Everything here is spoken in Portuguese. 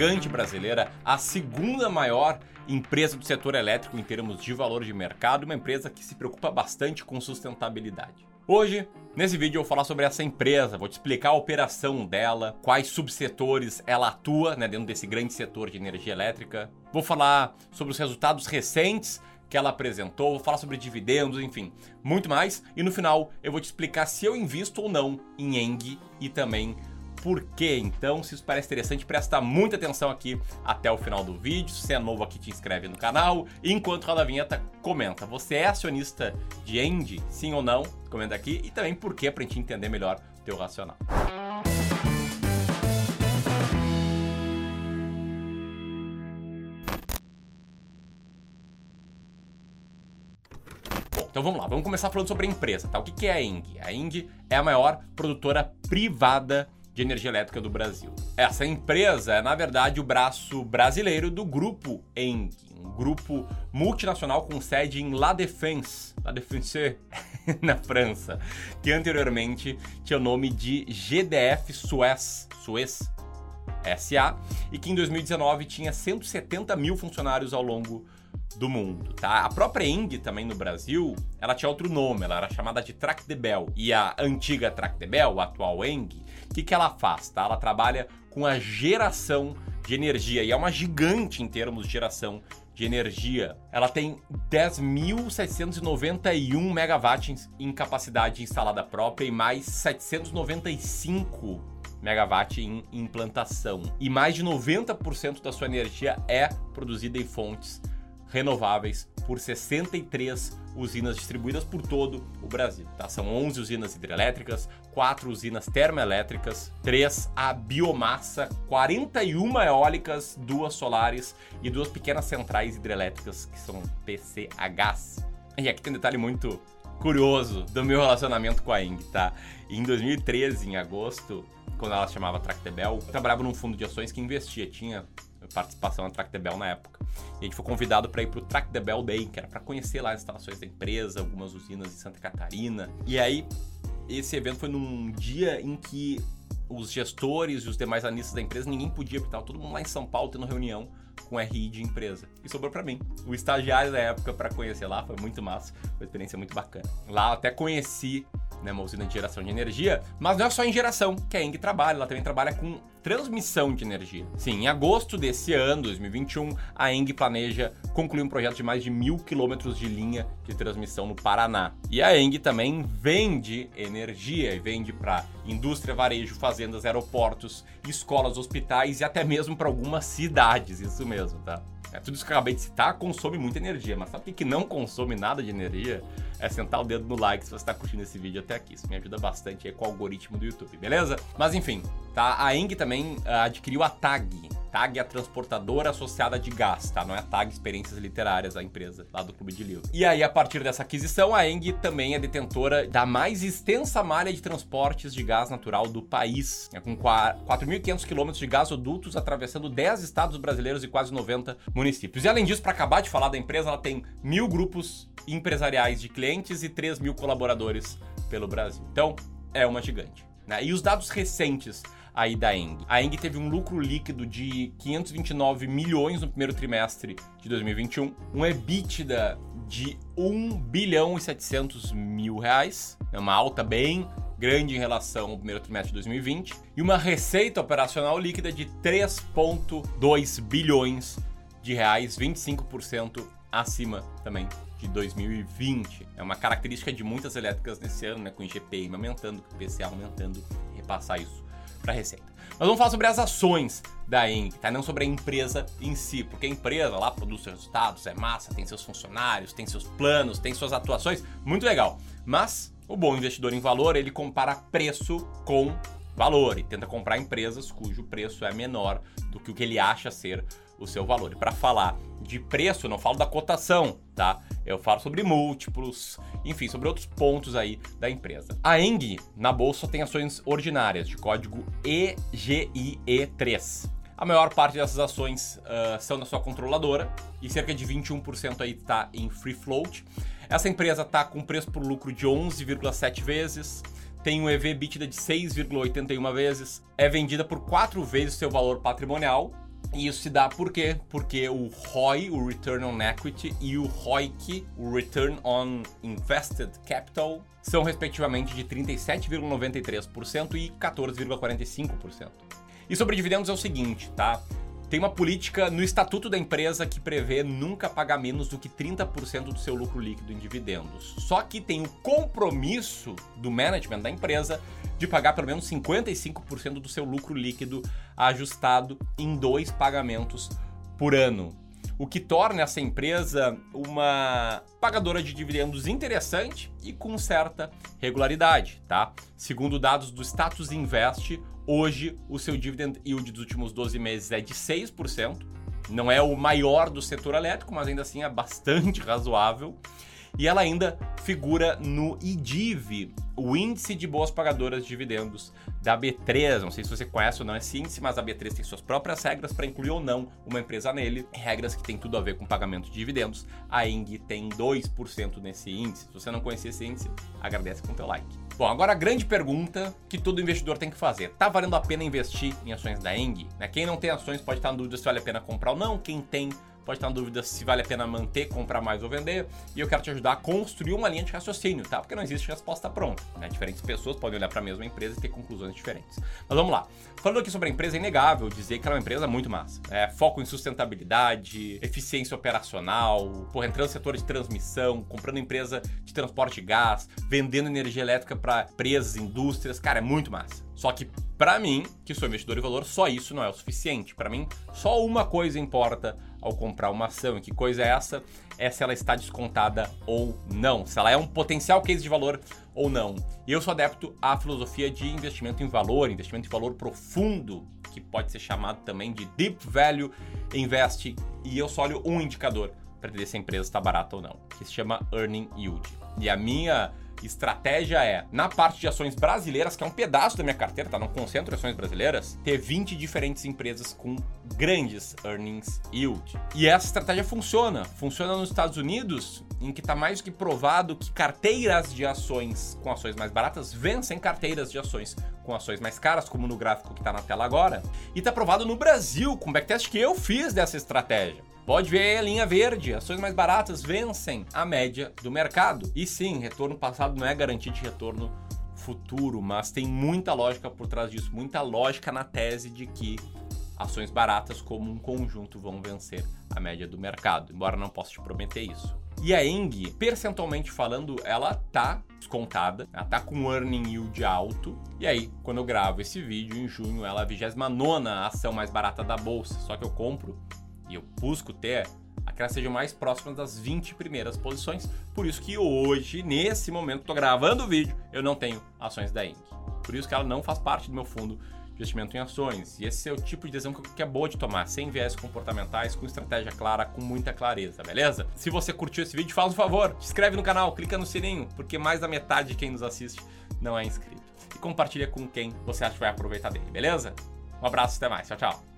gigante brasileira, a segunda maior empresa do setor elétrico em termos de valor de mercado, uma empresa que se preocupa bastante com sustentabilidade. Hoje, nesse vídeo, eu vou falar sobre essa empresa, vou te explicar a operação dela, quais subsetores ela atua né, dentro desse grande setor de energia elétrica. Vou falar sobre os resultados recentes que ela apresentou, vou falar sobre dividendos, enfim, muito mais. E no final eu vou te explicar se eu invisto ou não em Eng e também por quê. Então, se isso parece interessante, presta muita atenção aqui até o final do vídeo. Se é novo aqui, te inscreve no canal. Enquanto roda a vinheta, comenta. Você é acionista de End? Sim ou não? Comenta aqui. E também por quê, pra gente entender melhor o teu racional. Então vamos lá, vamos começar falando sobre a empresa, tá? O que é a Eng? A Eng é a maior produtora privada de energia elétrica do Brasil. Essa empresa é, na verdade, o braço brasileiro do grupo Eng, um grupo multinacional com sede em La Défense, La Défense, na França, que anteriormente tinha o nome de GDF Suez, Suez SA, e que em 2019 tinha 170 mil funcionários ao longo do mundo, tá? A própria Eng também no Brasil, ela tinha outro nome, ela era chamada de Tractebel. E a antiga Tractebel, a atual Eng, o que, que ela faz, tá? Ela trabalha com a geração de energia e é uma gigante em termos de geração de energia. Ela tem 10.791 megawatts em capacidade instalada própria e mais 795 megawatt em implantação. E mais de 90% da sua energia é produzida em fontes renováveis por 63 usinas distribuídas por todo o Brasil. Tá? São 11 usinas hidrelétricas, 4 usinas termoelétricas, 3 a biomassa, 41 eólicas, 2 solares e duas pequenas centrais hidrelétricas que são PCHs. E aqui tem um detalhe muito curioso do meu relacionamento com a Eng, tá? Em 2013, em agosto, quando ela se chamava Tractebel, eu trabalhava num fundo de ações que investia, tinha participação na Tractebel na época. E a gente foi convidado para ir pro Tractebel Day, que era para conhecer lá as instalações da empresa, algumas usinas em Santa Catarina. E aí, esse evento foi num dia em que os gestores e os demais analistas da empresa, ninguém podia, porque todo mundo lá em São Paulo tendo reunião com RI de empresa. E sobrou para mim. O estagiário da época para conhecer lá foi muito massa, foi uma experiência muito bacana. Lá até conheci né, uma usina de geração de energia, mas não é só em geração que a Eng trabalha, ela também trabalha com transmissão de energia. Sim, em agosto desse ano, 2021, a Eng planeja concluir um projeto de mais de mil quilômetros de linha de transmissão no Paraná. E a Eng também vende energia e vende para indústria, varejo, fazendas, aeroportos, escolas, hospitais e até mesmo para algumas cidades, isso mesmo, tá? É, tudo isso que eu acabei de citar consome muita energia, mas sabe o que não consome nada de energia? É sentar o dedo no like se você está curtindo esse vídeo até aqui. Isso me ajuda bastante aí com o algoritmo do YouTube, beleza? Mas enfim, tá? A Eng também uh, adquiriu a TAG, TAG é a transportadora associada de gás, tá? Não é a TAG Experiências Literárias, a empresa lá do Clube de Livro. E aí, a partir dessa aquisição, a Eng também é detentora da mais extensa malha de transportes de gás natural do país, é com 4.500 quilômetros de gasodutos atravessando 10 estados brasileiros e quase 90 municípios. E além disso, para acabar de falar da empresa, ela tem mil grupos empresariais de clientes e 3 mil colaboradores pelo Brasil. Então, é uma gigante. Né? E os dados recentes aí da Eng. A Eng teve um lucro líquido de 529 milhões no primeiro trimestre de 2021, um EBITDA de 1 bilhão e 700 mil reais, é uma alta bem grande em relação ao primeiro trimestre de 2020, e uma receita operacional líquida de 3,2 bilhões de reais, 25% acima também de 2020. É uma característica de muitas elétricas nesse ano, né, com o IGPM aumentando, com o IPCA aumentando, repassar isso para a receita. Mas vamos falar sobre as ações da Eng, tá? Não sobre a empresa em si, porque a empresa lá produz seus resultados, é massa, tem seus funcionários, tem seus planos, tem suas atuações, muito legal. Mas o bom investidor em valor, ele compara preço com valor e tenta comprar empresas cujo preço é menor do que o que ele acha ser o seu valor. E para falar de preço, eu não falo da cotação, tá? Eu falo sobre múltiplos, enfim, sobre outros pontos aí da empresa. A Eng na bolsa tem ações ordinárias de código EGIE3. A maior parte dessas ações uh, são da sua controladora e cerca de 21% aí está em free float. Essa empresa está com preço por lucro de 11,7 vezes, tem um EV EBITDA de 6,81 vezes, é vendida por 4 vezes seu valor patrimonial E isso se dá por quê? Porque o ROI, o Return on Equity, e o ROIC, o Return on Invested Capital, são respectivamente de 37,93% e 14,45%. E sobre dividendos é o seguinte, tá? Tem uma política no estatuto da empresa que prevê nunca pagar menos do que 30% do seu lucro líquido em dividendos. Só que tem o compromisso do management da empresa de pagar pelo menos 55% do seu lucro líquido ajustado em dois pagamentos por ano o que torna essa empresa uma pagadora de dividendos interessante e com certa regularidade, tá? Segundo dados do Status Invest, hoje o seu dividend yield dos últimos 12 meses é de 6%. Não é o maior do setor elétrico, mas ainda assim é bastante razoável. E ela ainda figura no IDIV, o Índice de Boas Pagadoras de Dividendos da B3. Não sei se você conhece ou não esse índice, mas a B3 tem suas próprias regras para incluir ou não uma empresa nele. Regras que tem tudo a ver com pagamento de dividendos. A ENG tem 2% nesse índice. Se você não conhecia esse índice, agradece com o teu like. Bom, agora a grande pergunta que todo investidor tem que fazer: tá valendo a pena investir em ações da ENG? Né? Quem não tem ações pode estar em dúvida se vale a pena comprar ou não. Quem tem pode estar em dúvida se vale a pena manter, comprar mais ou vender, e eu quero te ajudar a construir uma linha de raciocínio, tá? Porque não existe resposta pronta, né? Diferentes pessoas podem olhar para a mesma empresa e ter conclusões diferentes. Mas vamos lá. Falando aqui sobre a empresa, é inegável dizer que ela é uma empresa muito massa. É, foco em sustentabilidade, eficiência operacional, porra, entrando no setor de transmissão, comprando empresa de transporte de gás, vendendo energia elétrica para empresas, indústrias, cara, é muito massa. Só que para mim, que sou investidor de valor, só isso não é o suficiente. Para mim, só uma coisa importa ao comprar uma ação. E que coisa é essa? É se ela está descontada ou não. Se ela é um potencial case de valor ou não. E eu sou adepto à filosofia de investimento em valor, investimento em valor profundo, que pode ser chamado também de Deep Value Investing. E eu só olho um indicador para dizer se a empresa está barata ou não, que se chama Earning Yield. E a minha estratégia é, na parte de ações brasileiras, que é um pedaço da minha carteira, tá? Não concentro ações brasileiras, ter 20 diferentes empresas com grandes earnings yield. E essa estratégia funciona. Funciona nos Estados Unidos, em que está mais que provado que carteiras de ações com ações mais baratas vencem carteiras de ações com ações mais caras, como no gráfico que está na tela agora. E está provado no Brasil, com o backtest que eu fiz dessa estratégia. Pode ver a linha verde, ações mais baratas vencem a média do mercado. E sim, retorno passado não é garantia de retorno futuro, mas tem muita lógica por trás disso, muita lógica na tese de que ações baratas como um conjunto vão vencer a média do mercado, embora não possa te prometer isso. E a ENG, percentualmente falando, ela tá descontada, ela tá com earning yield alto. E aí, quando eu gravo esse vídeo, em junho, ela é a 29 ação mais barata da bolsa. Só que eu compro e eu busco ter que elas sejam mais próximas das 20 primeiras posições. Por isso que hoje, nesse momento, estou gravando o vídeo, eu não tenho ações da Inc. Por isso que ela não faz parte do meu fundo de investimento em ações. E esse é o tipo de decisão que é boa de tomar, sem viés comportamentais, com estratégia clara, com muita clareza, beleza? Se você curtiu esse vídeo, faz um favor, se inscreve no canal, clica no sininho, porque mais da metade de quem nos assiste não é inscrito. E compartilha com quem você acha que vai aproveitar dele, beleza? Um abraço, até mais, tchau, tchau.